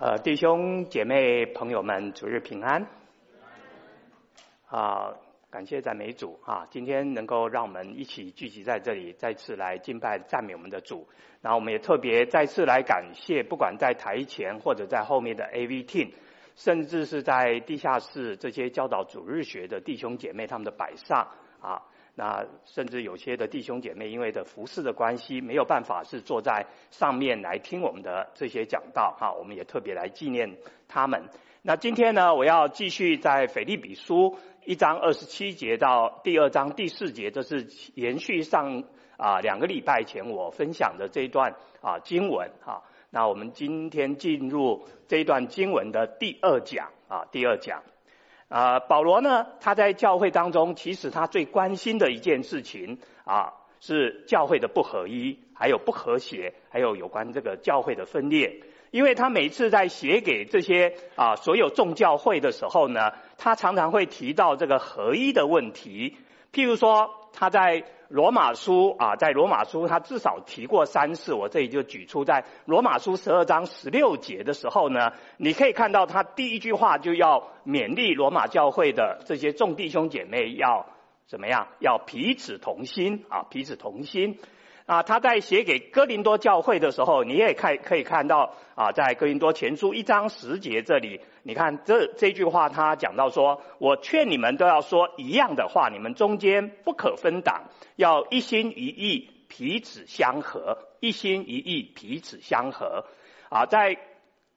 呃，弟兄姐妹朋友们，主日平安。啊，感谢赞美主啊！今天能够让我们一起聚集在这里，再次来敬拜赞美我们的主。然后我们也特别再次来感谢，不管在台前或者在后面的 AV Team，甚至是在地下室这些教导主日学的弟兄姐妹，他们的摆上啊。那甚至有些的弟兄姐妹，因为的服饰的关系，没有办法是坐在上面来听我们的这些讲道哈，我们也特别来纪念他们。那今天呢，我要继续在腓立比书一章二十七节到第二章第四节，这是延续上啊两个礼拜前我分享的这一段啊经文哈。那我们今天进入这一段经文的第二讲啊，第二讲。啊，保罗呢，他在教会当中，其实他最关心的一件事情啊，是教会的不合一，还有不和谐，还有有关这个教会的分裂。因为他每次在写给这些啊所有众教会的时候呢，他常常会提到这个合一的问题。譬如说，他在罗马书啊，在罗马书他至少提过三次，我这里就举出在罗马书十二章十六节的时候呢，你可以看到他第一句话就要勉励罗马教会的这些众弟兄姐妹要怎么样？要彼此同心啊，彼此同心。啊，他在写给哥林多教会的时候，你也看可以看到啊，在哥林多前书一章十节这里，你看这这句话，他讲到说：“我劝你们都要说一样的话，你们中间不可分党，要一心一意，彼此相合，一心一意，彼此相合。”啊，在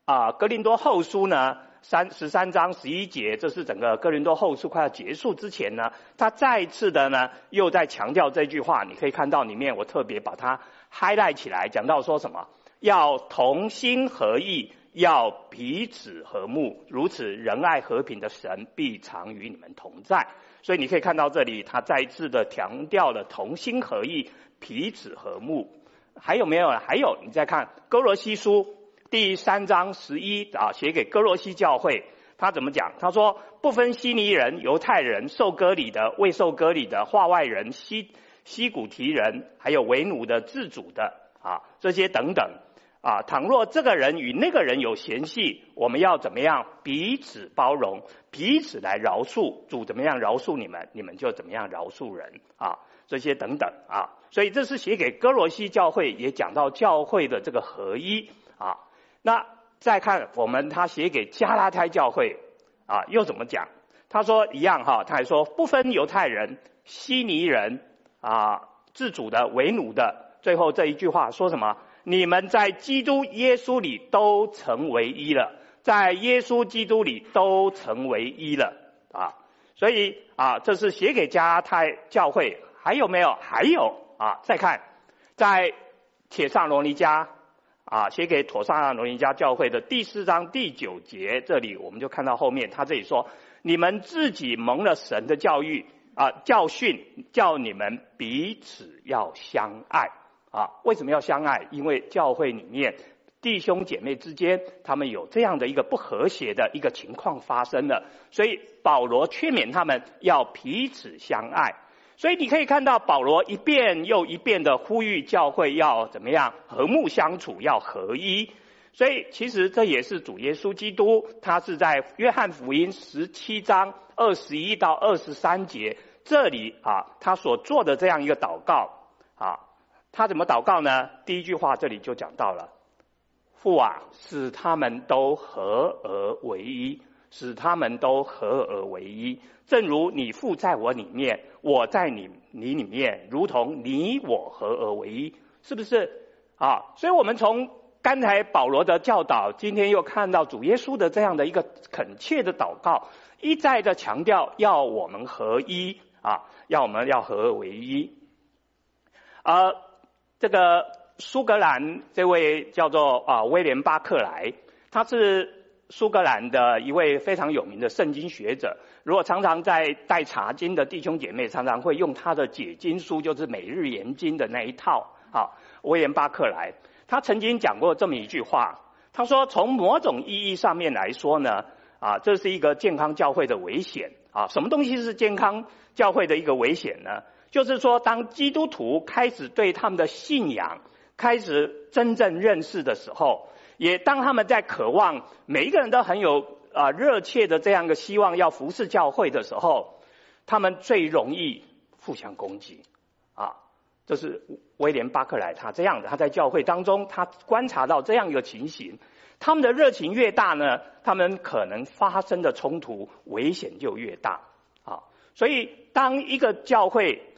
啊哥林多后书呢。三十三章十一节，这是整个哥林多后书快要结束之前呢，他再次的呢又在强调这句话。你可以看到里面，我特别把它 highlight 起来，讲到说什么？要同心合意，要彼此和睦，如此仁爱和平的神必常与你们同在。所以你可以看到这里，他再次的强调了同心合意、彼此和睦。还有没有？还有，你再看哥罗西书。第三章十一啊，写给哥罗西教会，他怎么讲？他说：不分希尼人、犹太人、受割礼的、未受割礼的、化外人、西西古提人，还有为奴的、自主的啊，这些等等啊。倘若这个人与那个人有嫌隙，我们要怎么样？彼此包容，彼此来饶恕。主怎么样饶恕你们，你们就怎么样饶恕人啊。这些等等啊。所以这是写给哥罗西教会，也讲到教会的这个合一啊。那再看我们他写给加拉太教会啊，又怎么讲？他说一样哈，他还说不分犹太人、希尼人啊，自主的、为奴的。最后这一句话说什么？你们在基督耶稣里都成为一了，在耶稣基督里都成为一了啊。所以啊，这是写给加太教会。还有没有？还有啊，再看在铁上罗尼迦。啊，写给妥撒罗尼迦教会的第四章第九节，这里我们就看到后面，他这里说：你们自己蒙了神的教育啊，教训，叫你们彼此要相爱啊。为什么要相爱？因为教会里面弟兄姐妹之间，他们有这样的一个不和谐的一个情况发生了，所以保罗劝勉他们要彼此相爱。所以你可以看到保罗一遍又一遍的呼吁教会要怎么样和睦相处，要合一。所以其实这也是主耶稣基督，他是在约翰福音十七章二十一到二十三节这里啊，他所做的这样一个祷告啊，他怎么祷告呢？第一句话这里就讲到了，父啊，使他们都合而为一。使他们都合而为一，正如你父在我里面，我在你你里面，如同你我合而为一，是不是啊？所以，我们从刚才保罗的教导，今天又看到主耶稣的这样的一个恳切的祷告，一再的强调要我们合一啊，要我们要合而为一。而这个苏格兰这位叫做啊威廉巴克莱，他是。苏格兰的一位非常有名的圣经学者，如果常常在带查经的弟兄姐妹，常常会用他的解经书，就是每日研经的那一套。啊，威廉巴克莱，他曾经讲过这么一句话，他说：从某种意义上面来说呢，啊，这是一个健康教会的危险。啊，什么东西是健康教会的一个危险呢？就是说，当基督徒开始对他们的信仰开始真正认识的时候。也当他们在渴望每一个人都很有啊热切的这样一个希望要服侍教会的时候，他们最容易互相攻击啊。这是威廉巴克莱他这样的，他在教会当中他观察到这样一个情形，他们的热情越大呢，他们可能发生的冲突危险就越大啊。所以当一个教会，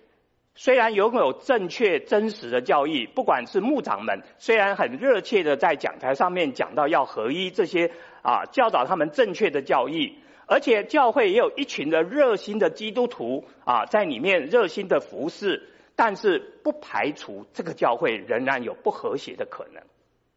虽然拥有正确真实的教义，不管是牧长们，虽然很热切的在讲台上面讲到要合一这些啊，教导他们正确的教义，而且教会也有一群的热心的基督徒啊，在里面热心的服侍，但是不排除这个教会仍然有不和谐的可能，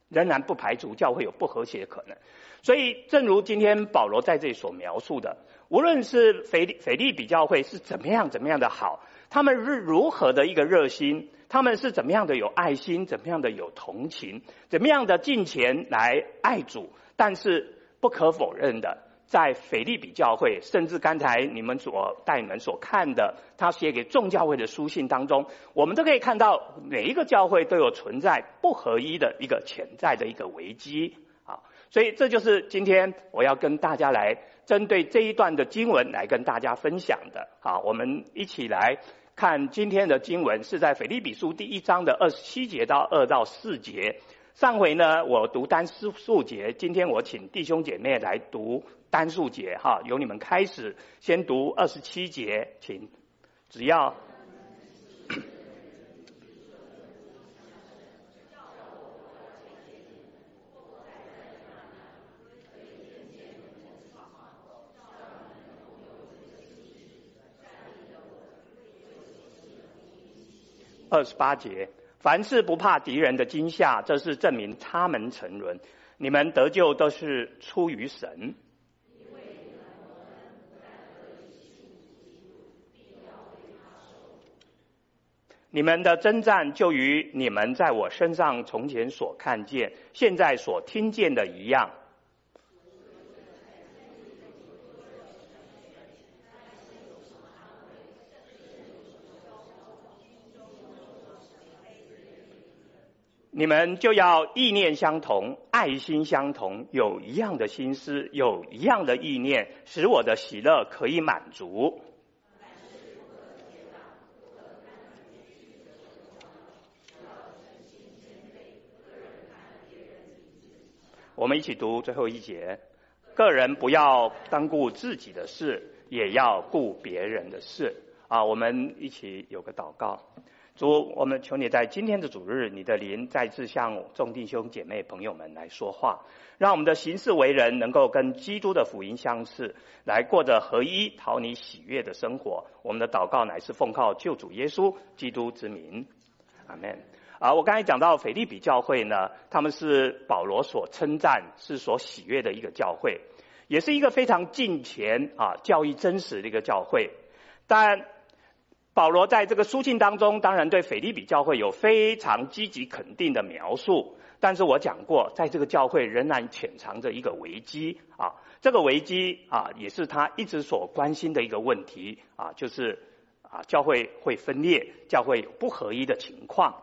仍然不排除教会有不和谐的可能。所以，正如今天保罗在这里所描述的，无论是腓利腓利比教会是怎么样怎么样的好。他们是如何的一个热心？他们是怎么样的有爱心？怎么样的有同情？怎么样的敬虔来爱主？但是不可否认的，在腓立比教会，甚至刚才你们所带你们所看的，他写给众教会的书信当中，我们都可以看到，每一个教会都有存在不合一的一个潜在的一个危机啊！所以这就是今天我要跟大家来。针对这一段的经文来跟大家分享的，好，我们一起来看今天的经文，是在腓立比书第一章的二十七节到二到四节。上回呢，我读单数节，今天我请弟兄姐妹来读单数节，哈，由你们开始，先读二十七节，请，只要。二十八节，凡事不怕敌人的惊吓，这是证明他们沉沦。你们得救都是出于神。你们的征战就与你们在我身上从前所看见、现在所听见的一样。你们就要意念相同，爱心相同，有一样的心思，有一样的意念，使我的喜乐可以满足。我们一起读最后一节：个人不要单顾自己的事，也要顾别人的事。啊，我们一起有个祷告。主，我们求你在今天的主日，你的灵再次向众弟兄姐妹朋友们来说话，让我们的行事为人能够跟基督的福音相似，来过着合一、讨你喜悦的生活。我们的祷告乃是奉靠救主耶稣基督之名，阿门。啊，我刚才讲到腓利比教会呢，他们是保罗所称赞、是所喜悦的一个教会，也是一个非常敬虔啊、教义真实的一个教会，但。保罗在这个书信当中，当然对腓立比教会有非常积极肯定的描述。但是我讲过，在这个教会仍然潜藏着一个危机啊，这个危机啊，也是他一直所关心的一个问题啊，就是啊，教会会分裂，教会有不合一的情况。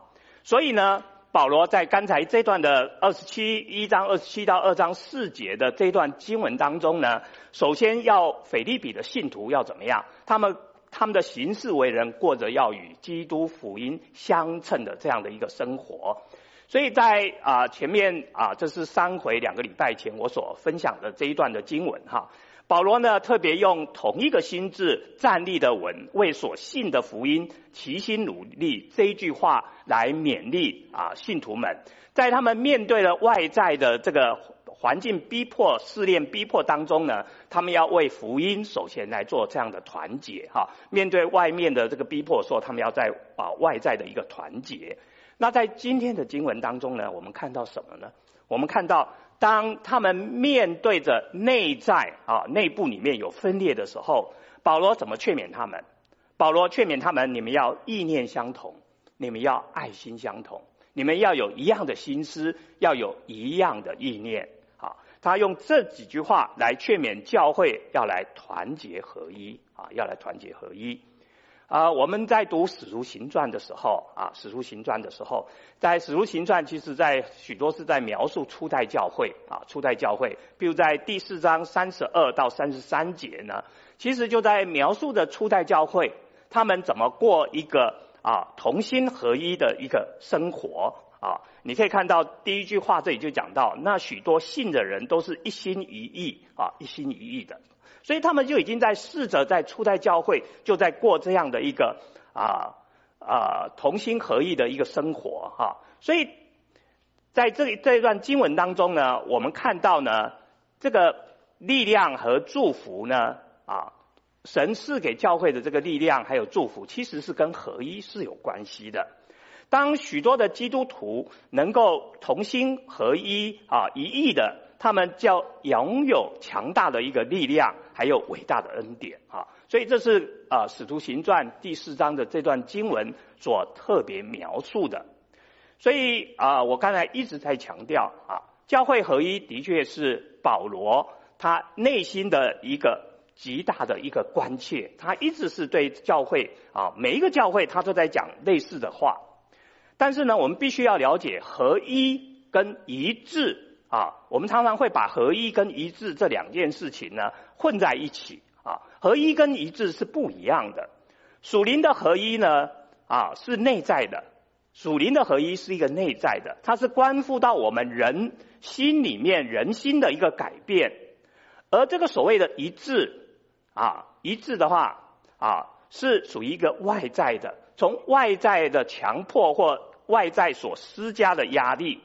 所以呢，保罗在刚才这段的二十七一章二十七到二章四节的这段经文当中呢，首先要腓立比的信徒要怎么样？他们。他们的行事为人，过着要与基督福音相称的这样的一个生活，所以在啊前面啊，这是三回两个礼拜前我所分享的这一段的经文哈。保罗呢特别用同一个心志站立的稳，为所信的福音齐心努力这一句话来勉励啊信徒们，在他们面对了外在的这个。环境逼迫、试炼逼迫当中呢，他们要为福音首先来做这样的团结哈。面对外面的这个逼迫，说他们要在啊外在的一个团结。那在今天的经文当中呢，我们看到什么呢？我们看到当他们面对着内在啊内部里面有分裂的时候，保罗怎么劝勉他们？保罗劝勉他们：你们要意念相同，你们要爱心相同，你们要有一样的心思，要有一样的意念。他用这几句话来劝勉教会要来团结合一啊，要来团结合一。啊，我们在读《使徒行传》的时候啊，《使徒行传》的时候，在《使徒行传》其实在许多是在描述初代教会啊，初代教会，比如在第四章三十二到三十三节呢，其实就在描述的初代教会他们怎么过一个啊同心合一的一个生活。啊。你可以看到第一句话这里就讲到，那许多信的人都是一心一意啊，一心一意的。所以他们就已经在试着在初代教会就在过这样的一个啊啊同心合意的一个生活哈。所以在这里这一段经文当中呢，我们看到呢这个力量和祝福呢啊，神赐给教会的这个力量还有祝福，其实是跟合一是有关系的。当许多的基督徒能够同心合一啊一意的。他们叫拥有强大的一个力量，还有伟大的恩典啊！所以这是啊《使徒行传》第四章的这段经文所特别描述的。所以啊，我刚才一直在强调啊，教会合一的确是保罗他内心的一个极大的一个关切，他一直是对教会啊每一个教会他都在讲类似的话。但是呢，我们必须要了解合一跟一致。啊，我们常常会把合一跟一致这两件事情呢混在一起啊。合一跟一致是不一样的。属灵的合一呢，啊是内在的，属灵的合一是一个内在的，它是关乎到我们人心里面人心的一个改变。而这个所谓的一致啊，一致的话啊，是属于一个外在的，从外在的强迫或外在所施加的压力。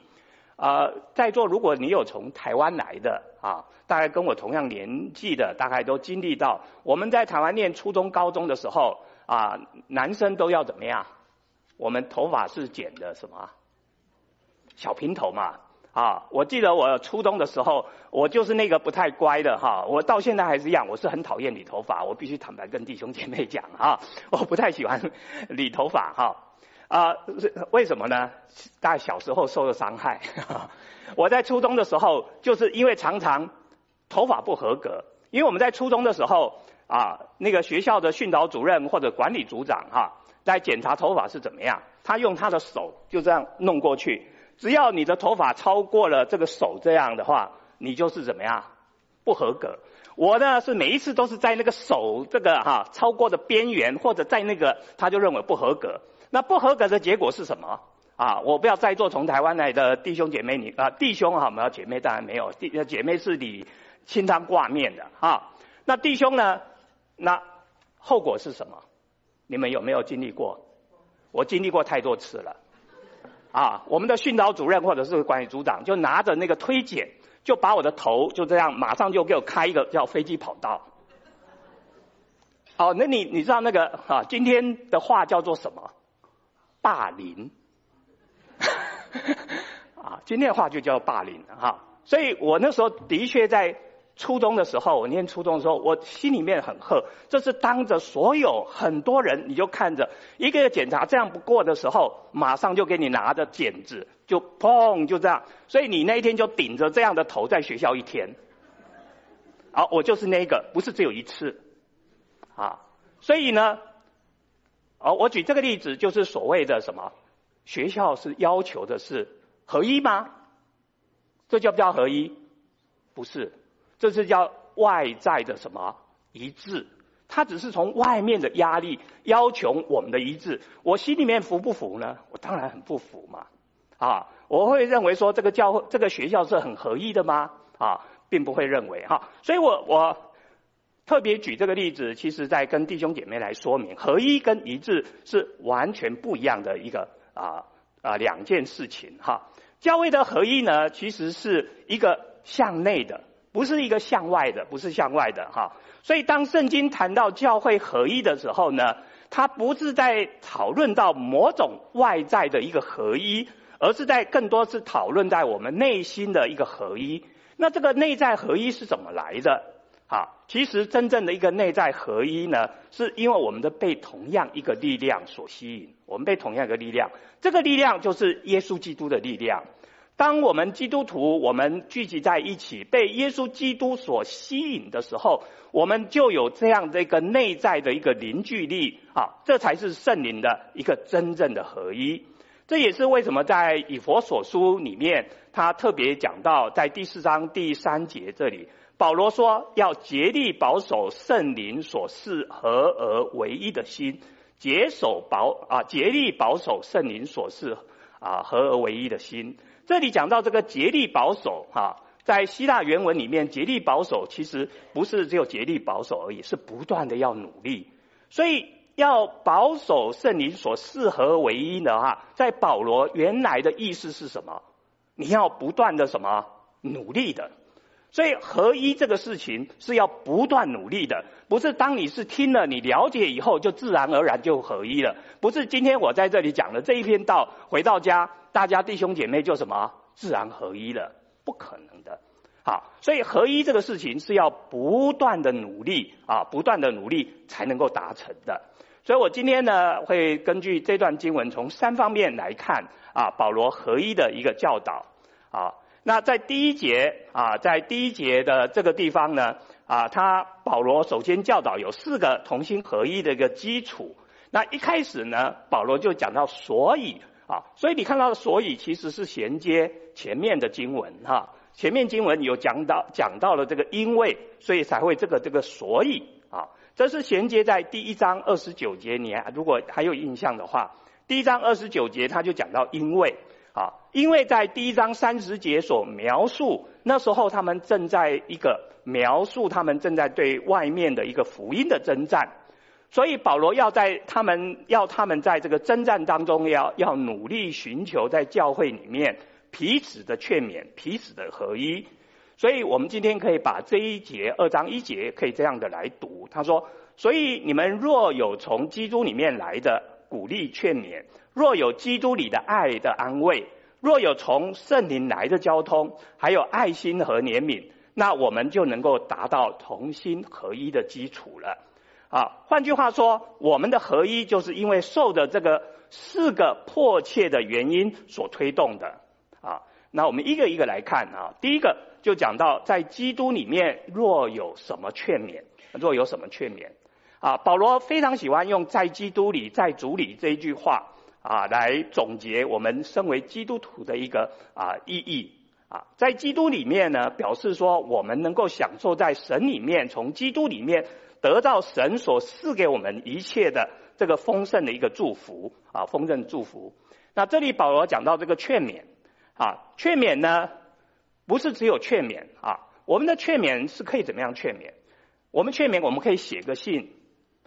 呃，在座如果你有从台湾来的啊，大概跟我同样年纪的，大概都经历到我们在台湾念初中、高中的时候啊，男生都要怎么样？我们头发是剪的什么？小平头嘛啊！我记得我初中的时候，我就是那个不太乖的哈，我到现在还是一样，我是很讨厌理头发，我必须坦白跟弟兄姐妹讲啊，我不太喜欢理头发哈。啊，为什么呢？大概小时候受的伤害。我在初中的时候，就是因为常常头发不合格。因为我们在初中的时候，啊，那个学校的训导主任或者管理组长哈，在检查头发是怎么样？他用他的手就这样弄过去，只要你的头发超过了这个手这样的话，你就是怎么样？不合格。我呢是每一次都是在那个手这个哈超过的边缘，或者在那个他就认为不合格。那不合格的结果是什么啊？我不要在座从台湾来的弟兄姐妹，你啊弟兄哈，没有姐妹当然没有，弟姐妹是你清汤挂面的啊。那弟兄呢？那后果是什么？你们有没有经历过？我经历过太多次了啊！我们的训导主任或者是管理组长就拿着那个推剪，就把我的头就这样马上就给我开一个叫飞机跑道。哦，那你你知道那个啊？今天的话叫做什么？霸凌，啊，今天的话就叫霸凌哈。所以我那时候的确在初中的时候，我念初中的时候，我心里面很恨。这是当着所有很多人，你就看着一个个检查这样不过的时候，马上就给你拿着剪子，就砰就这样。所以你那一天就顶着这样的头在学校一天。好，我就是那个，不是只有一次，啊，所以呢。哦，我举这个例子，就是所谓的什么？学校是要求的是合一吗？这叫不叫合一？不是，这是叫外在的什么一致？它只是从外面的压力要求我们的一致。我心里面服不服呢？我当然很不服嘛！啊，我会认为说这个教会、这个学校是很合一的吗？啊，并不会认为哈。所以我我。特别举这个例子，其实在跟弟兄姐妹来说明，合一跟一致是完全不一样的一个啊啊两件事情哈。教会的合一呢，其实是一个向内的，不是一个向外的，不是向外的哈。所以当圣经谈到教会合一的时候呢，它不是在讨论到某种外在的一个合一，而是在更多是讨论在我们内心的一个合一。那这个内在合一是怎么来的？好，其实真正的一个内在合一呢，是因为我们的被同样一个力量所吸引。我们被同样一个力量，这个力量就是耶稣基督的力量。当我们基督徒我们聚集在一起，被耶稣基督所吸引的时候，我们就有这样的一个内在的一个凝聚力啊，这才是圣灵的一个真正的合一。这也是为什么在以弗所书里面，他特别讲到在第四章第三节这里，保罗说要竭力保守圣灵所赐合而为一的心，竭守保啊，竭力保守圣灵所赐啊合而为一的心。这里讲到这个竭力保守哈，在希腊原文里面，竭力保守其实不是只有竭力保守而已，是不断的要努力，所以。要保守圣灵所适合而为一的哈，在保罗原来的意思是什么？你要不断的什么努力的，所以合一这个事情是要不断努力的，不是当你是听了你了解以后就自然而然就合一了，不是今天我在这里讲的这一篇道，回到家大家弟兄姐妹就什么自然合一了，不可能的。好，所以合一这个事情是要不断的努力啊，不断的努力才能够达成的。所以我今天呢，会根据这段经文从三方面来看啊，保罗合一的一个教导啊。那在第一节啊，在第一节的这个地方呢啊，他保罗首先教导有四个同心合一的一个基础。那一开始呢，保罗就讲到所以啊，所以你看到的所以其实是衔接前面的经文哈。前面经文有讲到讲到了这个因为，所以才会这个这个所以啊。这是衔接在第一章二十九节，你如果还有印象的话，第一章二十九节他就讲到因为啊，因为在第一章三十节所描述，那时候他们正在一个描述，他们正在对外面的一个福音的征战，所以保罗要在他们要他们在这个征战当中要要努力寻求在教会里面彼此的劝勉，彼此的合一。所以我们今天可以把这一节二章一节可以这样的来读。他说：“所以你们若有从基督里面来的鼓励劝勉，若有基督里的爱的安慰，若有从圣灵来的交通，还有爱心和怜悯，那我们就能够达到同心合一的基础了。啊，换句话说，我们的合一就是因为受的这个四个迫切的原因所推动的。啊，那我们一个一个来看啊，第一个。就讲到在基督里面若有什么劝勉，若有什么劝勉，啊，保罗非常喜欢用在基督里，在主里这一句话啊，来总结我们身为基督徒的一个啊意义啊，在基督里面呢，表示说我们能够享受在神里面，从基督里面得到神所赐给我们一切的这个丰盛的一个祝福啊，丰盛祝福。那这里保罗讲到这个劝勉啊，劝勉呢。不是只有劝勉啊，我们的劝勉是可以怎么样劝勉？我们劝勉，我们可以写个信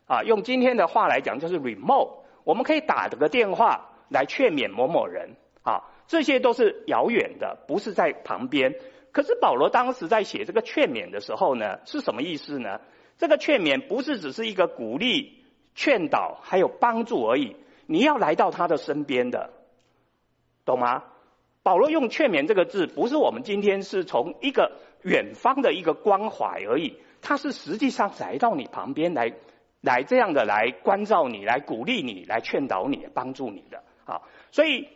啊，用今天的话来讲就是 remote，我们可以打这个电话来劝勉某某人啊，这些都是遥远的，不是在旁边。可是保罗当时在写这个劝勉的时候呢，是什么意思呢？这个劝勉不是只是一个鼓励、劝导，还有帮助而已，你要来到他的身边的，懂吗？保罗用“劝勉”这个字，不是我们今天是从一个远方的一个关怀而已，他是实际上来到你旁边来，来这样的来关照你，来鼓励你，来劝导你，帮助你的。啊，所以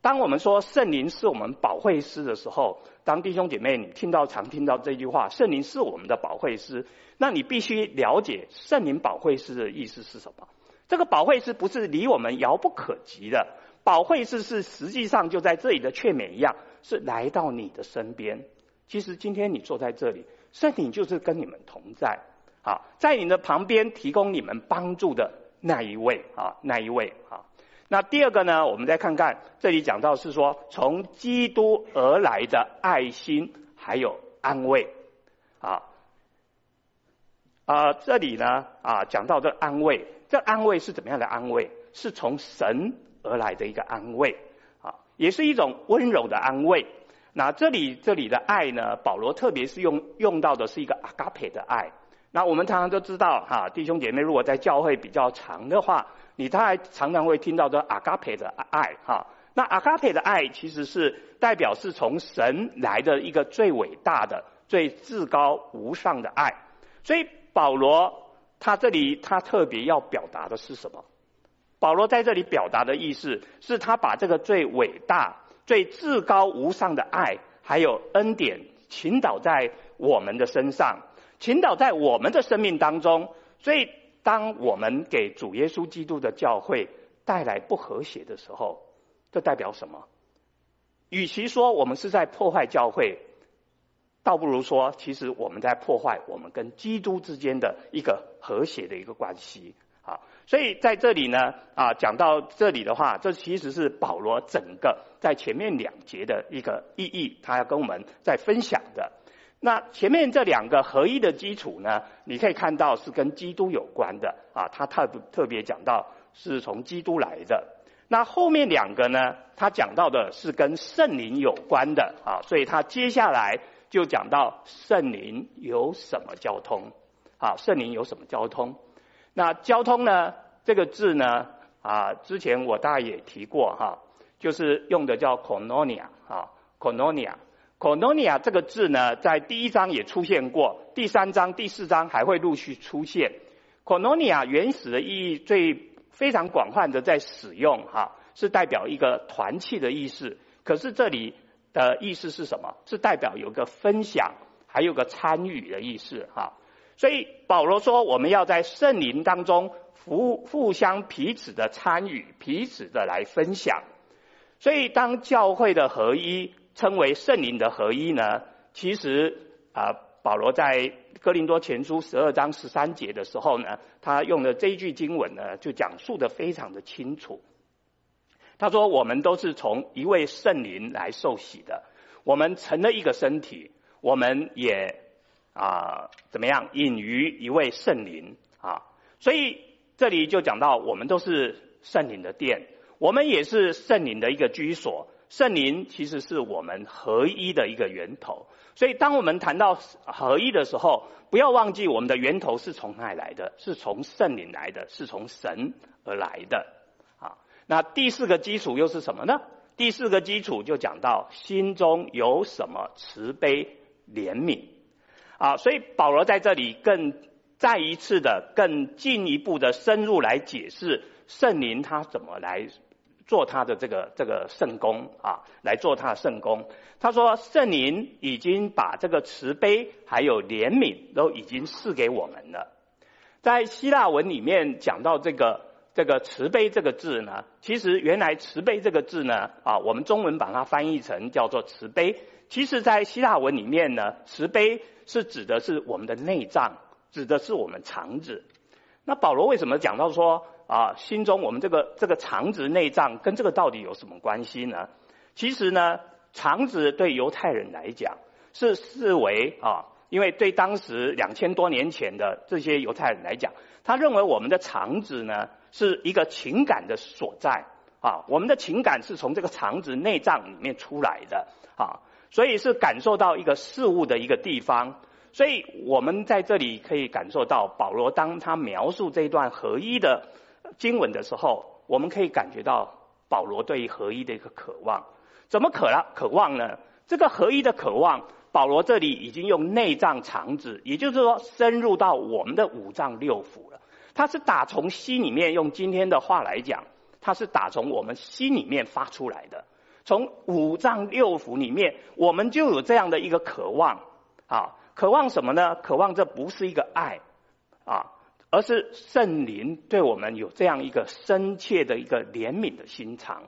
当我们说圣灵是我们保惠师的时候，当弟兄姐妹你听到常听到这句话，圣灵是我们的保惠师，那你必须了解圣灵保惠师的意思是什么？这个保惠师不是离我们遥不可及的。保惠师是实际上就在这里的劝勉一样，是来到你的身边。其实今天你坐在这里，圣灵就是跟你们同在，啊，在你的旁边提供你们帮助的那一位啊，那一位啊。那第二个呢，我们再看看这里讲到是说，从基督而来的爱心还有安慰，啊啊，这里呢啊讲到这安慰，这安慰是怎么样的安慰？是从神。而来的一个安慰，啊，也是一种温柔的安慰。那这里这里的爱呢，保罗特别是用用到的是一个阿嘎培的爱。那我们常常都知道，哈，弟兄姐妹如果在教会比较长的话，你大概常常会听到这阿嘎培的爱，哈。那阿嘎培的爱其实是代表是从神来的一个最伟大的、最至高无上的爱。所以保罗他这里他特别要表达的是什么？保罗在这里表达的意思是他把这个最伟大、最至高无上的爱，还有恩典倾倒在我们的身上，倾倒在我们的生命当中。所以，当我们给主耶稣基督的教会带来不和谐的时候，这代表什么？与其说我们是在破坏教会，倒不如说，其实我们在破坏我们跟基督之间的一个和谐的一个关系。啊，所以在这里呢，啊，讲到这里的话，这其实是保罗整个在前面两节的一个意义，他要跟我们在分享的。那前面这两个合一的基础呢，你可以看到是跟基督有关的啊，他特特别讲到是从基督来的。那后面两个呢，他讲到的是跟圣灵有关的啊，所以他接下来就讲到圣灵有什么交通啊，圣灵有什么交通？那交通呢？这个字呢？啊，之前我大概也提过哈，就是用的叫 koinonia Kononia 这个字呢，在第一章也出现过，第三章、第四章还会陆续出现。Kononia 原始的意义最非常广泛的在使用哈，是代表一个团契的意思。可是这里的意思是什么？是代表有个分享，还有个参与的意思哈。所以保罗说，我们要在圣灵当中互互相彼此的参与，彼此的来分享。所以当教会的合一称为圣灵的合一呢，其实啊，保罗在哥林多前书十二章十三节的时候呢，他用的这一句经文呢，就讲述得非常的清楚。他说，我们都是从一位圣灵来受洗的，我们成了一个身体，我们也。啊，怎么样？隐于一位圣灵啊，所以这里就讲到，我们都是圣灵的殿，我们也是圣灵的一个居所。圣灵其实是我们合一的一个源头。所以，当我们谈到合一的时候，不要忘记我们的源头是从哪里来的？是从圣灵来的，是从神而来的。啊，那第四个基础又是什么呢？第四个基础就讲到心中有什么慈悲怜悯。啊，所以保罗在这里更再一次的、更进一步的深入来解释圣灵他怎么来做他的这个这个圣工啊，来做他的圣工。他说圣灵已经把这个慈悲还有怜悯都已经赐给我们了。在希腊文里面讲到这个这个慈悲这个字呢，其实原来慈悲这个字呢，啊，我们中文把它翻译成叫做慈悲。其实，在希腊文里面呢，慈悲是指的是我们的内脏，指的是我们肠子。那保罗为什么讲到说啊，心中我们这个这个肠子内脏跟这个到底有什么关系呢？其实呢，肠子对犹太人来讲是视为啊，因为对当时两千多年前的这些犹太人来讲，他认为我们的肠子呢是一个情感的所在啊，我们的情感是从这个肠子内脏里面出来的啊。所以是感受到一个事物的一个地方，所以我们在这里可以感受到保罗当他描述这段合一的 经文的时候，我们可以感觉到保罗对于合一的一个渴望。怎么渴了？渴望呢？这个合一的渴望，保罗这里已经用内脏肠子，也就是说深入到我们的五脏六腑了。他是打从心里面，用今天的话来讲，他是打从我们心里面发出来的。从五脏六腑里面，我们就有这样的一个渴望啊！渴望什么呢？渴望这不是一个爱啊，而是圣灵对我们有这样一个深切的一个怜悯的心肠。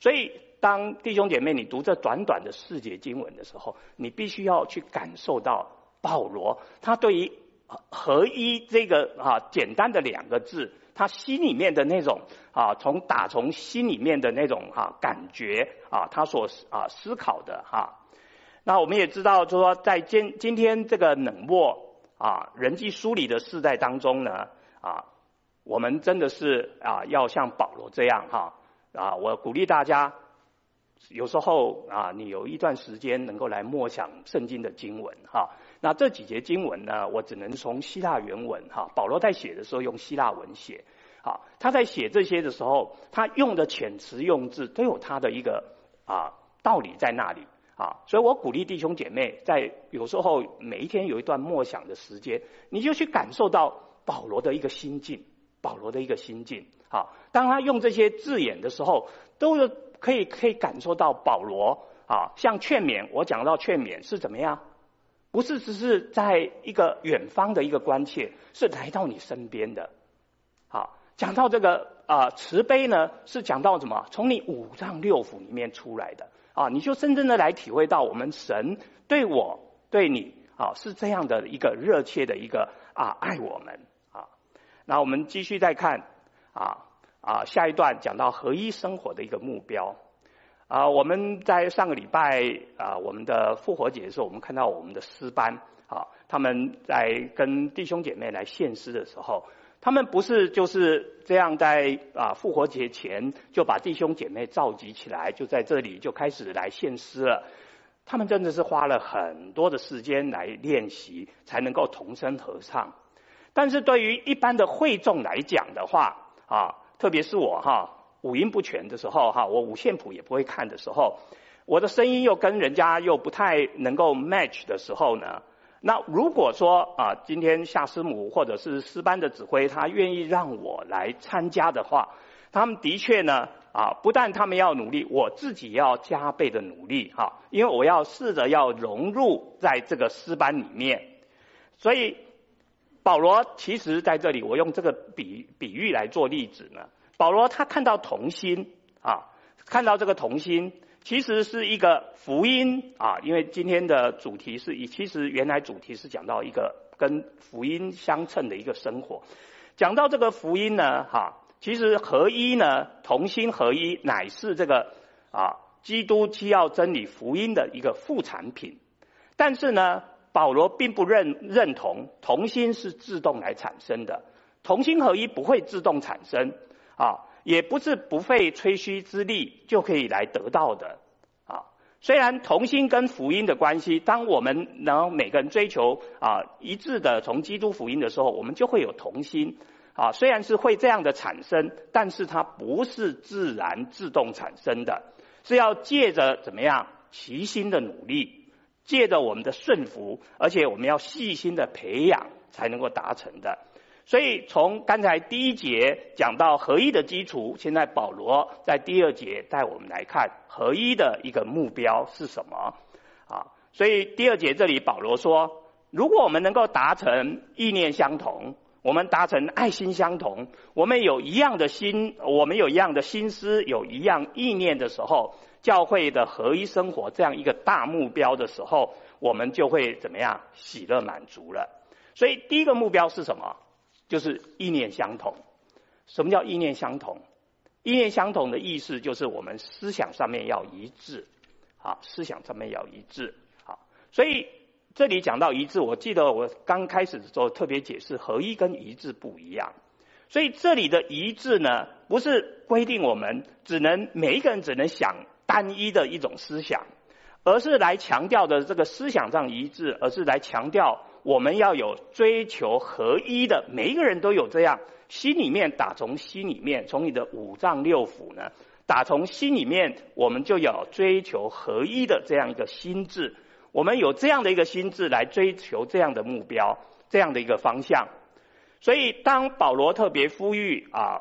所以，当弟兄姐妹你读这短短的四节经文的时候，你必须要去感受到保罗他对于合一这个啊简单的两个字。他心里面的那种啊，从打从心里面的那种哈、啊、感觉啊，他所啊思考的哈、那我们也知道，就说在今今天这个冷漠啊人际疏离的世代当中呢啊，我们真的是啊要像保罗这样哈啊，我鼓励大家，有时候啊你有一段时间能够来默想圣经的经文哈。那这几节经文呢，我只能从希腊原文哈，保罗在写的时候用希腊文写，好，他在写这些的时候，他用的遣词用字都有他的一个啊道理在那里啊，所以我鼓励弟兄姐妹在有时候每一天有一段默想的时间，你就去感受到保罗的一个心境，保罗的一个心境，好，当他用这些字眼的时候，都有可以可以感受到保罗啊，像劝勉，我讲到劝勉是怎么样？不是只是在一个远方的一个关切，是来到你身边的。好，讲到这个啊慈悲呢，是讲到什么？从你五脏六腑里面出来的啊，你就真正的来体会到我们神对我对你啊是这样的一个热切的一个啊爱我们啊。那我们继续再看啊啊下一段讲到合一生活的一个目标。啊，我们在上个礼拜啊，我们的复活节的时候，我们看到我们的诗班啊，他们在跟弟兄姐妹来献诗的时候，他们不是就是这样在啊复活节前就把弟兄姐妹召集起来，就在这里就开始来献诗了。他们真的是花了很多的时间来练习，才能够同声合唱。但是对于一般的会众来讲的话啊，特别是我哈。五音不全的时候，哈，我五线谱也不会看的时候，我的声音又跟人家又不太能够 match 的时候呢，那如果说啊，今天夏师母或者是师班的指挥，他愿意让我来参加的话，他们的确呢，啊，不但他们要努力，我自己要加倍的努力，哈，因为我要试着要融入在这个诗班里面，所以保罗其实在这里，我用这个比比喻来做例子呢。保罗他看到同心啊，看到这个同心，其实是一个福音啊，因为今天的主题是以，其实原来主题是讲到一个跟福音相称的一个生活。讲到这个福音呢，哈，其实合一呢，同心合一乃是这个啊，基督基要真理福音的一个副产品。但是呢，保罗并不认认同同心是自动来产生的，同心合一不会自动产生。啊，也不是不费吹嘘之力就可以来得到的啊。虽然同心跟福音的关系，当我们能每个人追求啊一致的从基督福音的时候，我们就会有同心啊。虽然是会这样的产生，但是它不是自然自动产生的，是要借着怎么样齐心的努力，借着我们的顺服，而且我们要细心的培养，才能够达成的。所以从刚才第一节讲到合一的基础，现在保罗在第二节带我们来看合一的一个目标是什么啊？所以第二节这里保罗说，如果我们能够达成意念相同，我们达成爱心相同，我们有一样的心，我们有一样的心思，有一样意念的时候，教会的合一生活这样一个大目标的时候，我们就会怎么样？喜乐满足了。所以第一个目标是什么？就是意念相同。什么叫意念相同？意念相同的意思就是我们思想上面要一致，好，思想上面要一致，好。所以这里讲到一致，我记得我刚开始的时候特别解释，合一跟一致不一样。所以这里的一致呢，不是规定我们只能每一个人只能想单一的一种思想，而是来强调的这个思想上一致，而是来强调。我们要有追求合一的，每一个人都有这样，心里面打从心里面，从你的五脏六腑呢，打从心里面，我们就要追求合一的这样一个心智。我们有这样的一个心智来追求这样的目标，这样的一个方向。所以，当保罗特别呼吁啊，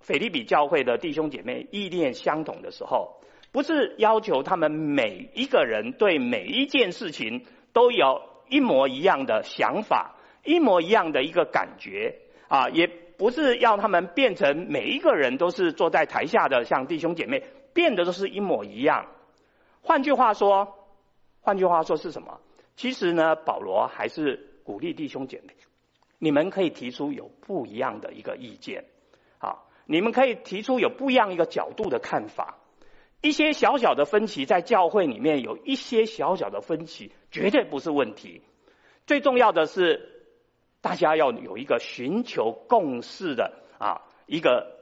腓立比教会的弟兄姐妹意念相同的时候，不是要求他们每一个人对每一件事情都有。一模一样的想法，一模一样的一个感觉啊，也不是要他们变成每一个人都是坐在台下的像弟兄姐妹，变得都是一模一样。换句话说，换句话说是什么？其实呢，保罗还是鼓励弟兄姐妹，你们可以提出有不一样的一个意见，好，你们可以提出有不一样一个角度的看法。一些小小的分歧，在教会里面有一些小小的分歧，绝对不是问题。最重要的是，大家要有一个寻求共识的啊一个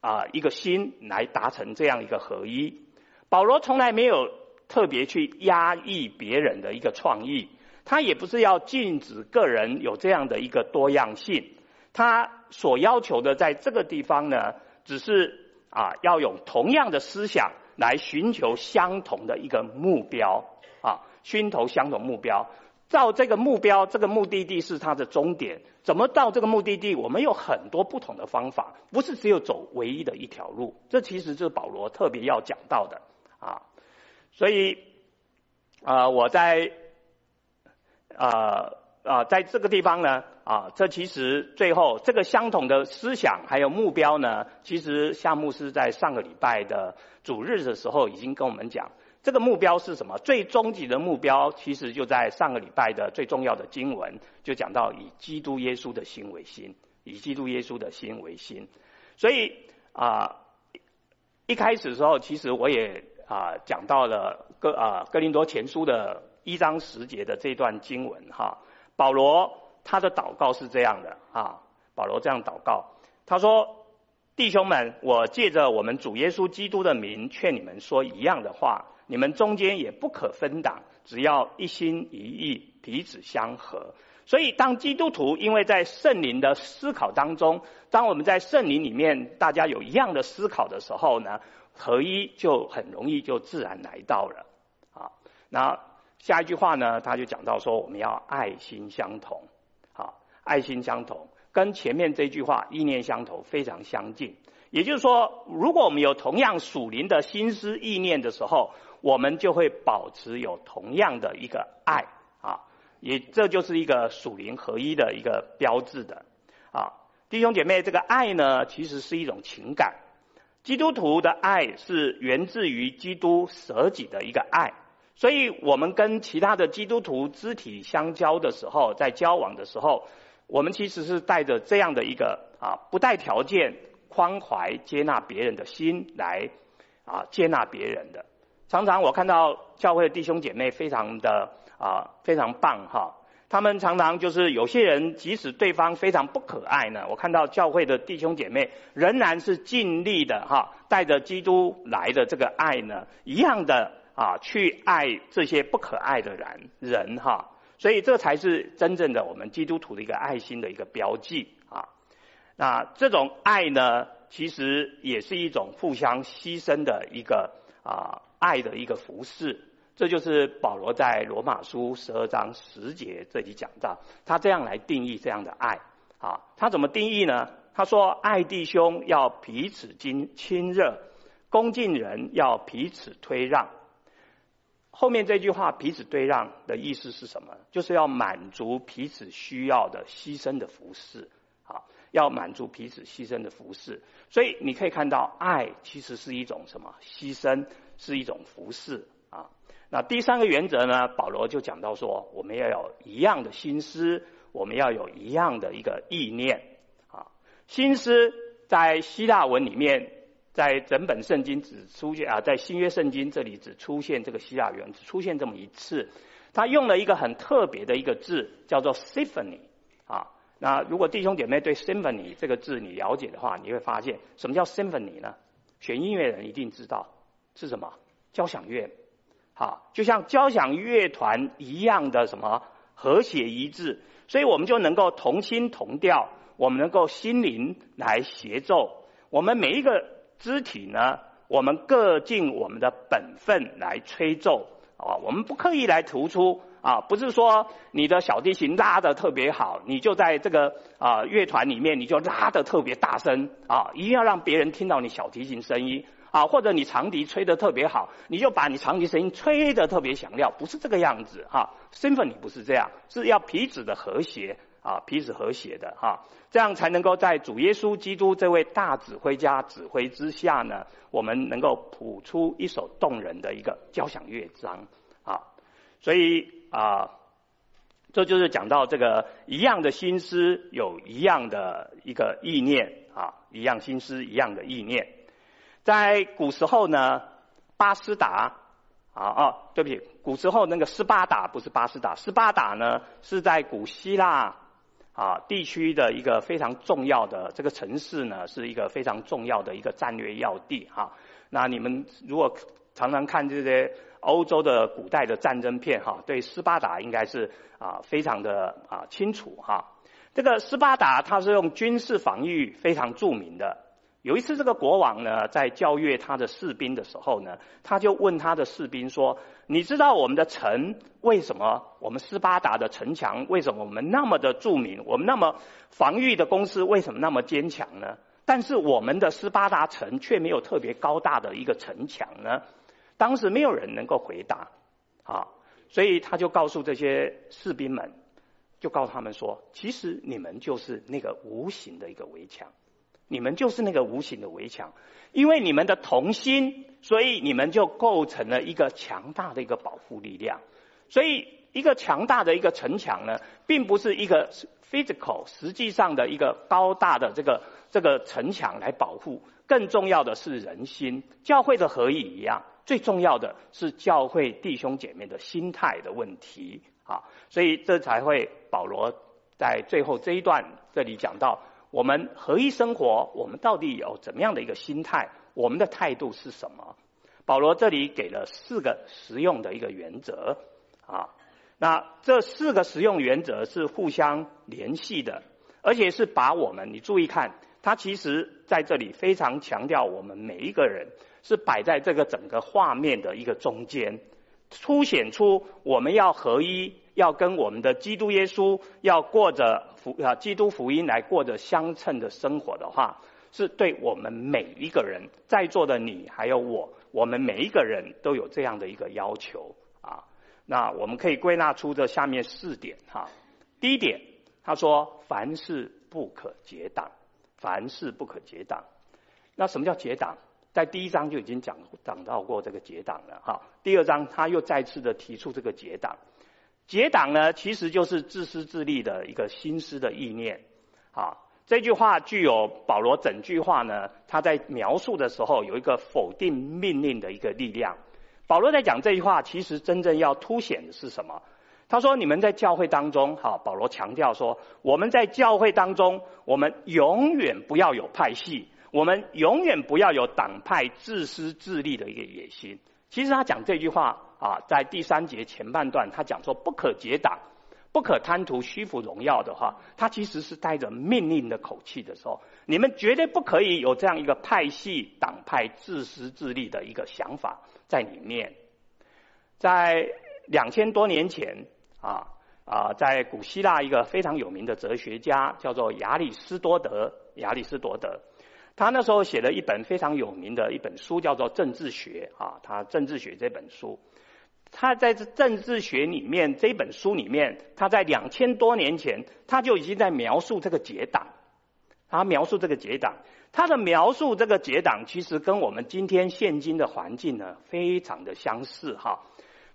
啊一个心来达成这样一个合一。保罗从来没有特别去压抑别人的一个创意，他也不是要禁止个人有这样的一个多样性。他所要求的，在这个地方呢，只是啊要有同样的思想。来寻求相同的一个目标啊，寻求相同目标，到这个目标，这个目的地是它的终点。怎么到这个目的地？我们有很多不同的方法，不是只有走唯一的一条路。这其实就是保罗特别要讲到的啊。所以啊、我在啊啊、在这个地方呢啊，这其实最后这个相同的思想还有目标呢，其实夏牧师在上个礼拜的主日的时候已经跟我们讲。这个目标是什么？最终极的目标，其实就在上个礼拜的最重要的经文，就讲到以基督耶稣的心为心，以基督耶稣的心为心。所以啊，一开始的时候，其实我也啊讲到了哥啊哥林多前书的一章十节的这段经文哈。保罗他的祷告是这样的啊，保罗这样祷告，他说：“弟兄们，我借着我们主耶稣基督的名，劝你们说一样的话。”你们中间也不可分党，只要一心一意，彼此相合。所以，当基督徒因为在圣灵的思考当中，当我们在圣灵里面大家有一样的思考的时候呢，合一就很容易就自然来到了。啊，那下一句话呢，他就讲到说，我们要爱心相同。啊，爱心相同，跟前面这句话意念相投非常相近。也就是说，如果我们有同样属灵的心思意念的时候，我们就会保持有同样的一个爱啊，也这就是一个属灵合一的一个标志的啊，弟兄姐妹，这个爱呢，其实是一种情感。基督徒的爱是源自于基督舍己的一个爱，所以我们跟其他的基督徒肢体相交的时候，在交往的时候，我们其实是带着这样的一个啊，不带条件、宽怀接纳别人的心来啊，接纳别人的。常常我看到教会的弟兄姐妹非常的啊非常棒哈，他们常常就是有些人即使对方非常不可爱呢，我看到教会的弟兄姐妹仍然是尽力的哈，带着基督来的这个爱呢，一样的啊去爱这些不可爱的人人哈，所以这才是真正的我们基督徒的一个爱心的一个标记啊。那这种爱呢，其实也是一种互相牺牲的一个啊。爱的一个服事，这就是保罗在罗马书十二章十节这里讲到，他这样来定义这样的爱啊，他怎么定义呢？他说：爱弟兄要彼此亲亲热，恭敬人要彼此推让。后面这句话“彼此对让”的意思是什么？就是要满足彼此需要的牺牲的服饰啊，要满足彼此牺牲的服饰。所以你可以看到，爱其实是一种什么牺牲？是一种服饰啊。那第三个原则呢？保罗就讲到说，我们要有一样的心思，我们要有一样的一个意念啊。心思在希腊文里面，在整本圣经只出现啊，在新约圣经这里只出现这个希腊语，只出现这么一次。他用了一个很特别的一个字，叫做 symphony 啊。那如果弟兄姐妹对 symphony 这个字你了解的话，你会发现什么叫 symphony 呢？学音乐人一定知道。是什么？交响乐，好，就像交响乐团一样的什么和谐一致，所以我们就能够同心同调，我们能够心灵来协奏，我们每一个肢体呢，我们各尽我们的本分来吹奏啊，我们不刻意来突出啊，不是说你的小提琴拉得特别好，你就在这个啊乐团里面你就拉得特别大声啊，一定要让别人听到你小提琴声音。啊，或者你长笛吹得特别好，你就把你长笛声音吹得特别响亮，不是这个样子哈。Symphony 不是这样，是要彼此的和谐啊，彼此和谐的哈，这样才能够在主耶稣基督这位大指挥家指挥之下呢，我们能够谱出一首动人的一个交响乐章啊。所以啊，这就是讲到这个一样的心思，有一样的一个意念啊，一样心思，一样的意念。在古时候呢，巴斯达啊哦，对不起，古时候那个斯巴达不是巴斯达，斯巴达呢是在古希腊啊地区的一个非常重要的这个城市呢，是一个非常重要的一个战略要地哈。那你们如果常常看这些欧洲的古代的战争片哈，对斯巴达应该是啊非常的啊清楚哈。这个斯巴达它是用军事防御非常著名的。有一次，这个国王呢，在教阅他的士兵的时候呢，他就问他的士兵说：“你知道我们的城为什么？我们斯巴达的城墙为什么我们那么的著名？我们那么防御的工事为什么那么坚强呢？但是我们的斯巴达城却没有特别高大的一个城墙呢？”当时没有人能够回答，啊，所以他就告诉这些士兵们，就告诉他们说：“其实你们就是那个无形的一个围墙。”你们就是那个无形的围墙，因为你们的同心，所以你们就构成了一个强大的一个保护力量。所以，一个强大的一个城墙呢，并不是一个 physical 实际上的一个高大的这个这个城墙来保护，更重要的是人心。教会的合一一样，最重要的是教会弟兄姐妹的心态的问题啊。所以，这才会保罗在最后这一段这里讲到。我们合一生活，我们到底有怎么样的一个心态？我们的态度是什么？保罗这里给了四个实用的一个原则啊。那这四个实用原则是互相联系的，而且是把我们，你注意看，他其实在这里非常强调我们每一个人是摆在这个整个画面的一个中间，凸显出我们要合一。要跟我们的基督耶稣要过着福啊，基督福音来过着相称的生活的话，是对我们每一个人在座的你还有我，我们每一个人都有这样的一个要求啊。那我们可以归纳出这下面四点哈。第一点，他说凡事不可结党，凡事不可结党。那什么叫结党？在第一章就已经讲讲到过这个结党了哈。第二章他又再次的提出这个结党。结党呢，其实就是自私自利的一个心思的意念。好，这句话具有保罗整句话呢，他在描述的时候有一个否定命令的一个力量。保罗在讲这句话，其实真正要凸显的是什么？他说：“你们在教会当中，哈，保罗强调说，我们在教会当中，我们永远不要有派系，我们永远不要有党派自私自利的一个野心。”其实他讲这句话。啊，在第三节前半段，他讲说不可结党，不可贪图虚浮荣耀的话，他其实是带着命令的口气的时候，你们绝对不可以有这样一个派系、党派自私自利的一个想法在里面。在两千多年前，啊啊，在古希腊一个非常有名的哲学家叫做亚里士多德，亚里士多德。他那时候写了一本非常有名的一本书，叫做《政治学》啊，他《政治学》这本书。他在这政治学里面这本书里面，他在两千多年前他就已经在描述这个结党，他描述这个结党，他的描述这个结党其实跟我们今天现今的环境呢非常的相似哈。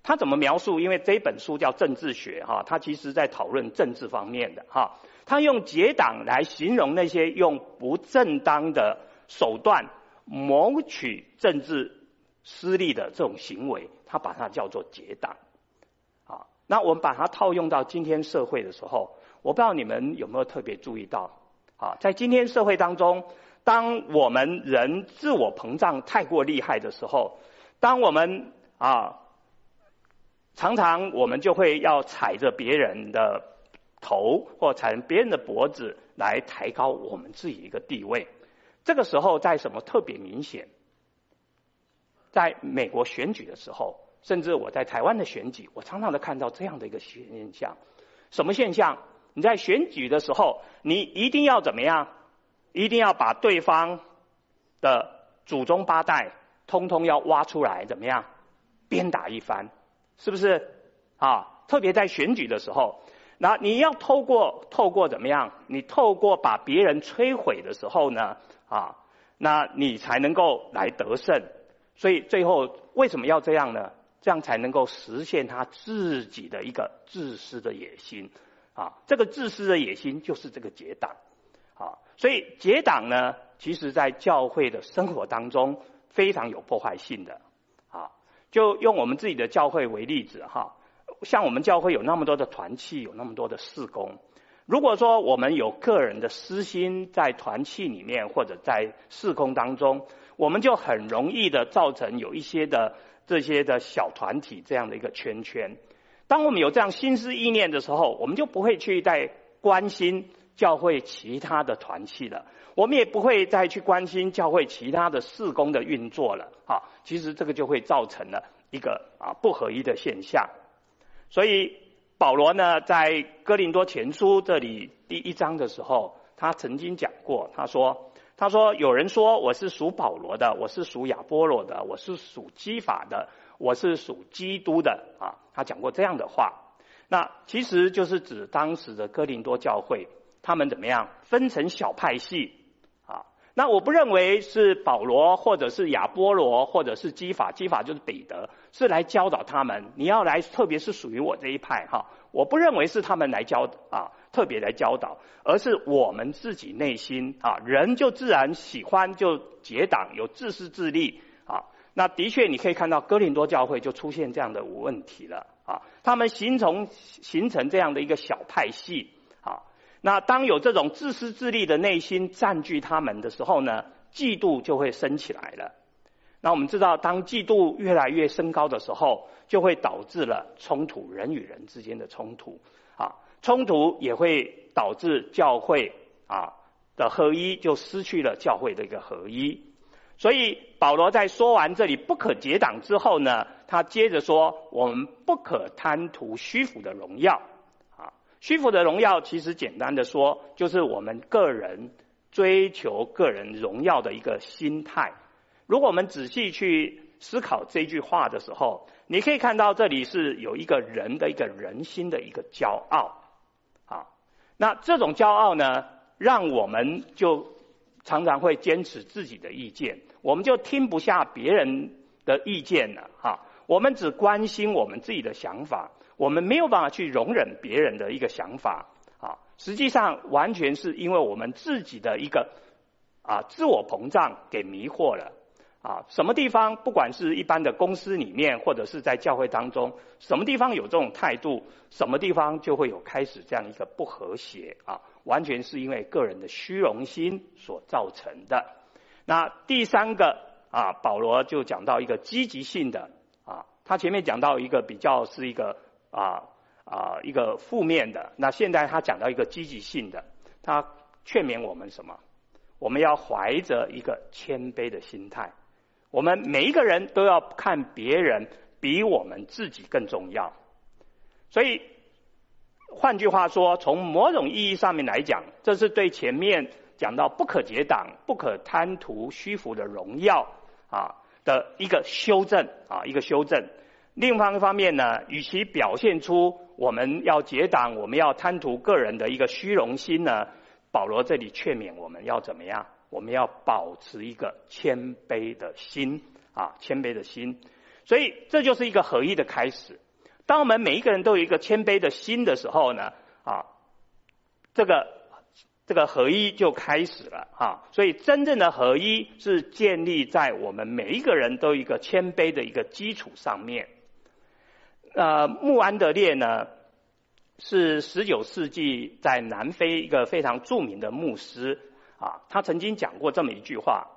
他怎么描述？因为这本书叫政治学哈，他其实在讨论政治方面的哈。他用结党来形容那些用不正当的手段谋取政治私利的这种行为。他把它叫做结党，啊，那我们把它套用到今天社会的时候，我不知道你们有没有特别注意到，啊，在今天社会当中，当我们人自我膨胀太过厉害的时候，当我们啊，常常我们就会要踩着别人的头或踩别人的脖子来抬高我们自己一个地位，这个时候在什么特别明显？在美国选举的时候，甚至我在台湾的选举，我常常都看到这样的一个现象。什么现象？你在选举的时候，你一定要怎么样？一定要把对方的祖宗八代通通要挖出来，怎么样？鞭打一番，是不是？啊，特别在选举的时候，那你要透过透过怎么样？你透过把别人摧毁的时候呢？啊，那你才能够来得胜。所以最后为什么要这样呢？这样才能够实现他自己的一个自私的野心啊！这个自私的野心就是这个结党啊！所以结党呢，其实在教会的生活当中非常有破坏性的啊！就用我们自己的教会为例子哈，像我们教会有那么多的团契，有那么多的事工，如果说我们有个人的私心在团契里面或者在事工当中。我们就很容易的造成有一些的这些的小团体这样的一个圈圈。当我们有这样心思意念的时候，我们就不会去再关心教会其他的团契了，我们也不会再去关心教会其他的事工的运作了。啊，其实这个就会造成了一个啊不合一的现象。所以保罗呢，在哥林多前书这里第一章的时候，他曾经讲过，他说：“他说有人说我是属保罗的，我是属亚波罗的，我是属基法的，我是属基督的。”啊，他讲过这样的话。那其实就是指当时的哥林多教会，他们怎么样分成小派系？那我不认为是保罗或者是亚波罗或者是基法，基法就是彼得，是来教导他们。你要来，特别是属于我这一派哈，我不认为是他们来教啊，特别来教导，而是我们自己内心啊，人就自然喜欢就结党，有自私自利啊。那的确你可以看到哥林多教会就出现这样的问题了。啊，他们形成形成这样的一个小派系。那当有这种自私自利的内心占据他们的时候呢，嫉妒就会升起来了。那我们知道，当嫉妒越来越升高的时候，就会导致了冲突，人与人之间的冲突啊，冲突也会导致教会啊的合一，就失去了教会的一个合一。所以保罗在说完这里不可结党之后呢，他接着说：我们不可贪图虚浮的荣耀。啊，虚浮的荣耀其实简单的说，就是我们个人追求个人荣耀的一个心态。如果我们仔细去思考这句话的时候，你可以看到这里是有一个人的一个人心的一个骄傲。啊，那这种骄傲呢，让我们就常常会坚持自己的意见。我们就听不下别人的意见了哈，我们只关心我们自己的想法，我们没有办法去容忍别人的一个想法啊。实际上，完全是因为我们自己的一个啊自我膨胀给迷惑了啊。什么地方，不管是一般的公司里面，或者是在教会当中，什么地方有这种态度，什么地方就会有开始这样一个不和谐啊。完全是因为个人的虚荣心所造成的。那第三个啊，保罗就讲到一个积极性的啊，他前面讲到一个比较是一个啊啊一个负面的，那现在他讲到一个积极性的，他劝勉我们什么？我们要怀着一个谦卑的心态，我们每一个人都要看别人比我们自己更重要。所以换句话说，从某种意义上面来讲，这是对前面。讲到不可结党，不可贪图虚浮的荣耀啊的一个修正啊，一个修正。另外一方面呢，与其表现出我们要结党，我们要贪图个人的一个虚荣心呢，保罗这里劝勉我们要怎么样？我们要保持一个谦卑的心啊，谦卑的心。所以这就是一个合一的开始。当我们每一个人都有一个谦卑的心的时候呢，啊，这个。这个合一就开始了哈，所以真正的合一是建立在我们每一个人都有一个谦卑的一个基础上面。呃，穆安德烈呢是十九世纪在南非一个非常著名的牧师啊，他曾经讲过这么一句话，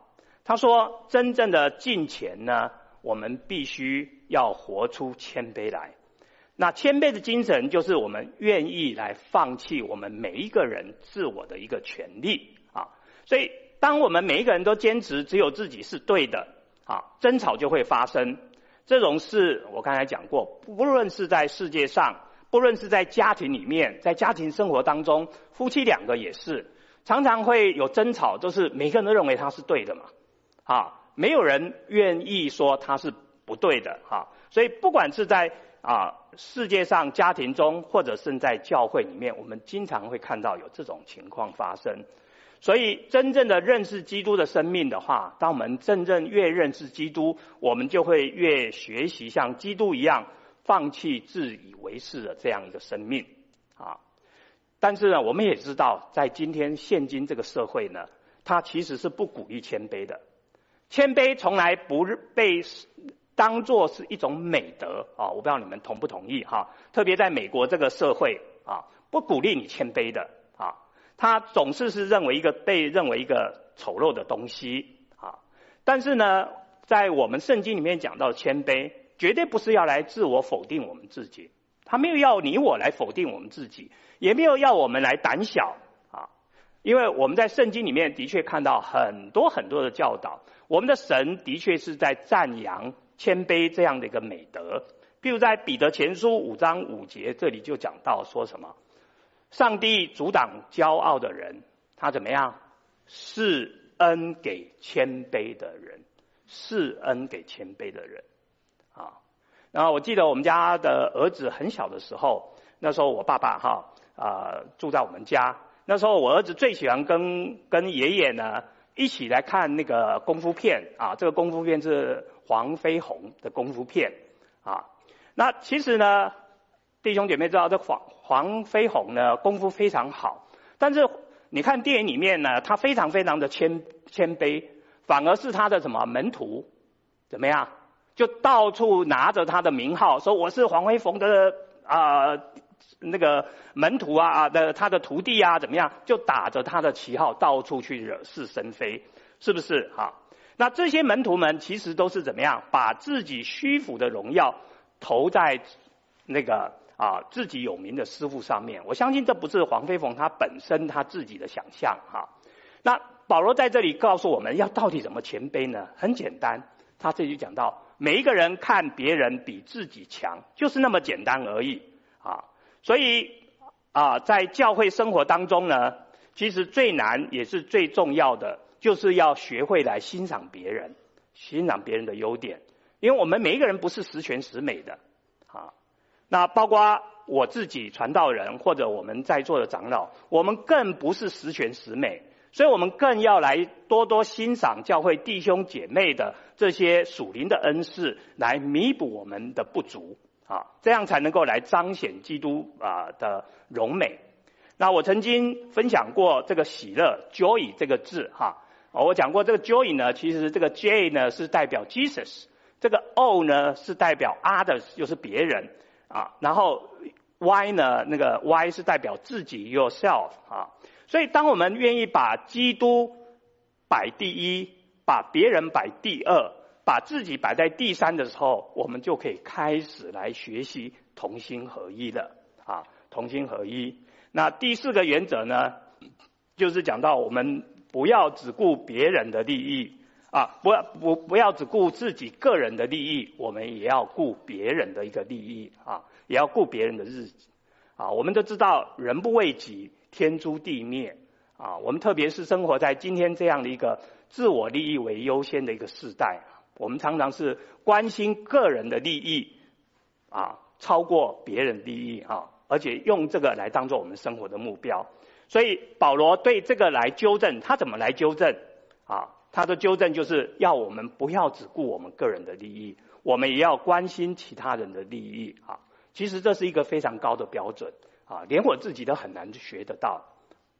他说：“真正的敬虔呢，我们必须要活出谦卑来。”那谦卑的精神，就是我们愿意来放弃我们每一个人自我的一个权利啊。所以，当我们每一个人都坚持只有自己是对的啊，争吵就会发生。这种事我刚才讲过，不论是在世界上，不论是在家庭里面，在家庭生活当中，夫妻两个也是常常会有争吵，就是每个人都认为他是对的嘛啊，没有人愿意说他是不对的哈。所以，不管是在啊，世界上家庭中，或者是在教会里面，我们经常会看到有这种情况发生。所以，真正的认识基督的生命的话，当我们真正越认识基督，我们就会越学习像基督一样，放弃自以为是的这样一个生命。啊，但是呢，我们也知道，在今天现今这个社会呢，它其实是不鼓励谦卑的，谦卑从来不被。当做是一种美德啊，我不知道你们同不同意哈。特别在美国这个社会啊，不鼓励你谦卑的他总是是认为一个被认为一个丑陋的东西啊。但是呢，在我们圣经里面讲到谦卑，绝对不是要来自我否定我们自己，他没有要你我来否定我们自己，也没有要我们来胆小啊。因为我们在圣经里面的确看到很多很多的教导，我们的神的确是在赞扬谦卑这样的一个美德。譬如在彼得前书五章五节，这里就讲到说什么？上帝阻挡骄傲的人，他怎么样？是恩给谦卑的人，是恩给谦卑的人。啊，然后我记得我们家的儿子很小的时候，那时候我爸爸哈啊住在我们家。那时候我儿子最喜欢跟跟爷爷呢一起来看那个功夫片啊，这个功夫片是黄飞鸿的功夫片啊。那其实呢，弟兄姐妹知道这黄黄飞鸿呢功夫非常好，但是你看电影里面呢，他非常非常的谦谦卑，反而是他的什么门徒怎么样，就到处拿着他的名号说我是黄飞鸿的啊。那个门徒啊啊的他的徒弟啊怎么样？就打着他的旗号到处去惹是生非，是不是？哈，那这些门徒们其实都是怎么样？把自己虚浮的荣耀投在那个啊自己有名的师傅上面。我相信这不是黄飞鸿他本身他自己的想象哈。那保罗在这里告诉我们要到底怎么谦卑呢？很简单，他这里讲到每一个人看别人比自己强，就是那么简单而已啊。所以啊，在教会生活当中呢，其实最难也是最重要的，就是要学会来欣赏别人，欣赏别人的优点。因为我们每一个人不是十全十美的，那包括我自己传道人或者我们在座的长老，我们更不是十全十美，所以我们更要来多多欣赏教会弟兄姐妹的这些属灵的恩赐，来弥补我们的不足。啊，这样才能够来彰显基督啊的荣美。那我曾经分享过这个喜乐 （joy） 这个字哈，我讲过这个 joy 呢，其实这个 J 呢是代表 Jesus，这个 O 呢是代表 others，就是别人啊，然后 Y 呢那个 Y 是代表自己 yourself 啊，所以当我们愿意把基督摆第一，把别人摆第二。把自己摆在第三的时候，我们就可以开始来学习同心合一了啊！同心合一。那第四个原则呢，就是讲到我们不要只顾别人的利益啊，不要不不要只顾自己个人的利益，我们也要顾别人的一个利益啊，也要顾别人的日子啊。我们都知道，人不为己，天诛地灭啊。我们特别是生活在今天这样的一个自我利益为优先的一个时代。我们常常是关心个人的利益，啊，超过别人利益啊，而且用这个来当做我们生活的目标。所以保罗对这个来纠正，他怎么来纠正？啊，他的纠正就是要我们不要只顾我们个人的利益，我们也要关心其他人的利益啊。其实这是一个非常高的标准啊，连我自己都很难学得到。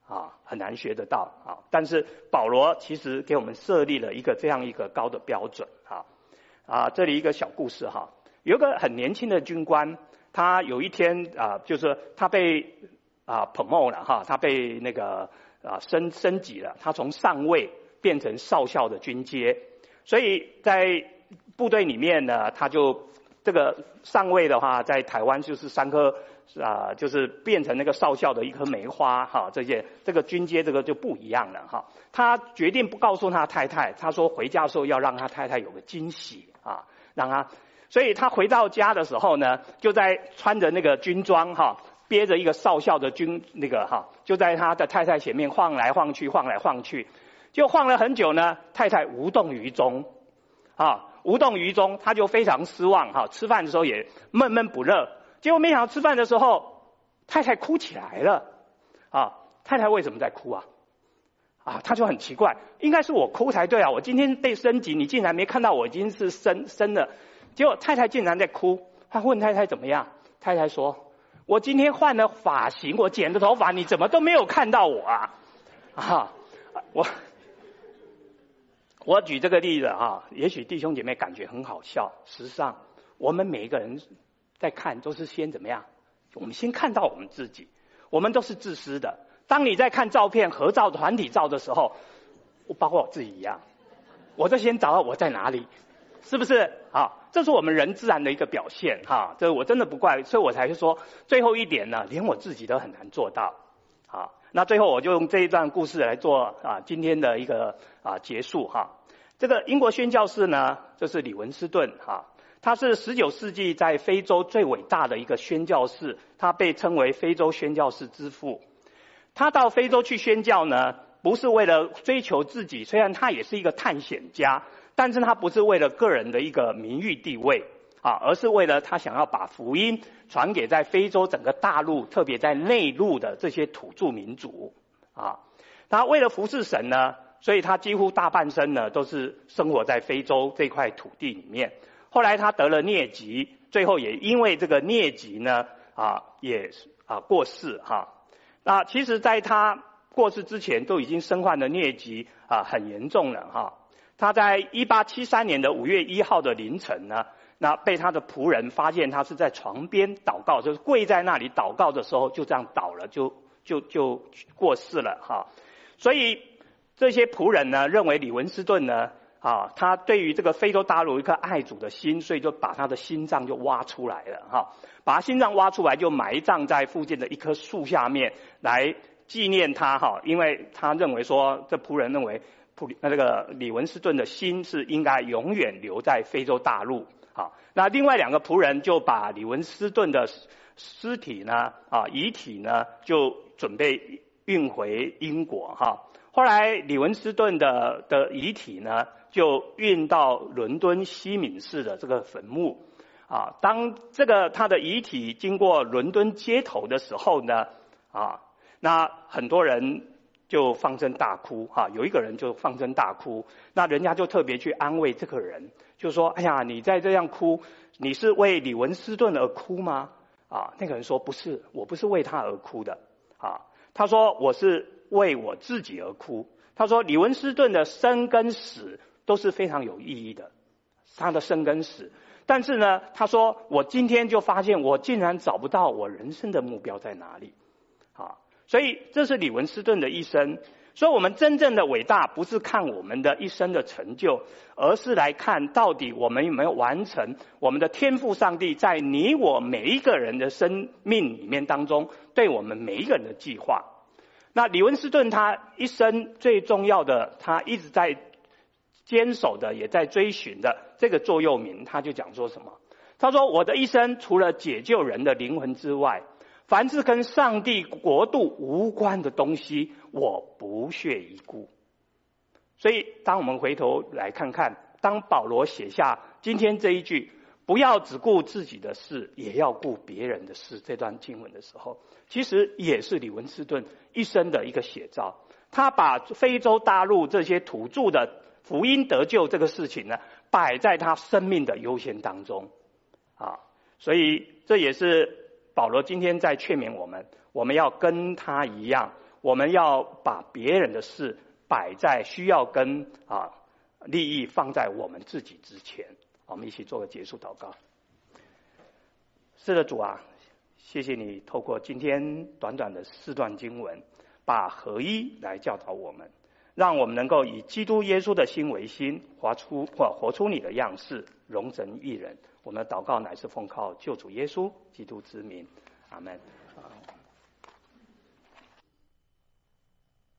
啊，很难学得到啊！但是保罗其实给我们设立了一个这样一个高的标准啊！啊，这里一个小故事哈，有个很年轻的军官，他有一天啊，就是他被啊 promote 了哈，他被那个啊升升级了，他从上尉变成少校的军阶，所以在部队里面呢，他就这个上尉的话，在台湾就是三颗。啊，就是变成那个少校的一棵梅花哈，这些这个军阶这个就不一样了哈。他决定不告诉他太太，他说回家的时候要让他太太有个惊喜啊，让他，所以他回到家的时候呢，就在穿着那个军装哈，憋着一个少校的军那个哈，就在他的太太前面晃来晃去，晃来晃去，就晃了很久呢，太太无动于衷啊，无动于衷，他就非常失望哈，吃饭的时候也闷闷不乐。结果没想到吃饭的时候，太太哭起来了，啊，太太为什么在哭啊？啊，他就很奇怪，应该是我哭才对啊，我今天被升级，你竟然没看到我已经是升升了，结果太太竟然在哭，他问太太怎么样？太太说，我今天换了发型，我剪的头发，你怎么都没有看到我啊？啊，我我举这个例子啊，也许弟兄姐妹感觉很好笑，实际上我们每一个人。在看都是先怎么样？我们先看到我们自己，我们都是自私的。当你在看照片、合照、团体照的时候，我包括我自己一样，我就先找到我在哪里，是不是？好，这是我们人自然的一个表现哈。这我真的不怪，所以我才说最后一点呢，连我自己都很难做到。好，那最后我就用这一段故事来做啊今天的一个啊结束哈。这个英国宣教士呢，就是李文斯顿哈，他是十九世纪在非洲最伟大的一个宣教士，他被称为非洲宣教士之父。他到非洲去宣教呢，不是为了追求自己，虽然他也是一个探险家，但是他不是为了个人的一个名誉地位啊，而是为了他想要把福音传给在非洲整个大陆，特别在内陆的这些土著民族啊。他为了服侍神呢，所以他几乎大半生呢都是生活在非洲这块土地里面。后来他得了疟疾，最后也因为这个疟疾呢啊也啊过世哈。那其实，在他过世之前，都已经身患了疟疾啊，很严重了哈。他在一八七三年的五月一号的凌晨呢，那被他的仆人发现他是在床边祷告，就是跪在那里祷告的时候，就这样倒了，就就就过世了哈。所以这些仆人呢，认为李文斯顿呢，啊，他对于这个非洲大陆一颗爱主的心，所以就把他的心脏就挖出来了哈。把他心脏挖出来，就埋葬在附近的一棵树下面，来纪念他哈。因为他认为说，这仆人认为，普那这个李文斯顿的心是应该永远留在非洲大陆。那另外两个仆人就把李文斯顿的尸体呢，啊遗体呢，就准备运回英国哈。后来李文斯顿的的遗体呢，就运到伦敦西敏寺的这个坟墓。啊，当这个他的遗体经过伦敦街头的时候呢，啊，那很多人就放声大哭，哈、有一个人就放声大哭，那人家就特别去安慰这个人，就说：“哎呀，你在这样哭，你是为李文斯顿而哭吗？”啊，那个人说：“不是，我不是为他而哭的。”啊，他说：“我是为我自己而哭。”他说：“李文斯顿的生跟死都是非常有意义的，他的生跟死。”但是呢，他说：“我今天就发现，我竟然找不到我人生的目标在哪里。”啊，所以这是李文斯顿的一生。所以我们真正的伟大，不是看我们的一生的成就，而是来看到底我们有没有完成我们的天赋上帝在你我每一个人的生命里面当中，对我们每一个人的计划。那李文斯顿他一生最重要的，他一直在。坚守的，也在追寻的这个座右铭，他就讲说什么？他说：“我的一生除了解救人的灵魂之外，凡是跟上帝国度无关的东西，我不屑一顾。”所以，当我们回头来看看，当保罗写下今天这一句“不要只顾自己的事，也要顾别人的事”这段经文的时候，其实也是李文斯顿一生的一个写照。他把非洲大陆这些土著的。福音得救这个事情呢，摆在他生命的优先当中，啊，所以这也是保罗今天在劝勉我们，我们要跟他一样，我们要把别人的事摆在需要跟啊利益放在我们自己之前。我们一起做个结束祷告。是的，主啊，谢谢你透过今天短短的四段经文，把合一来教导我们。让我们能够以基督耶稣的心为心，活出或活出你的样式，容神一人。我们的祷告乃是奉靠救主耶稣基督之名，阿门。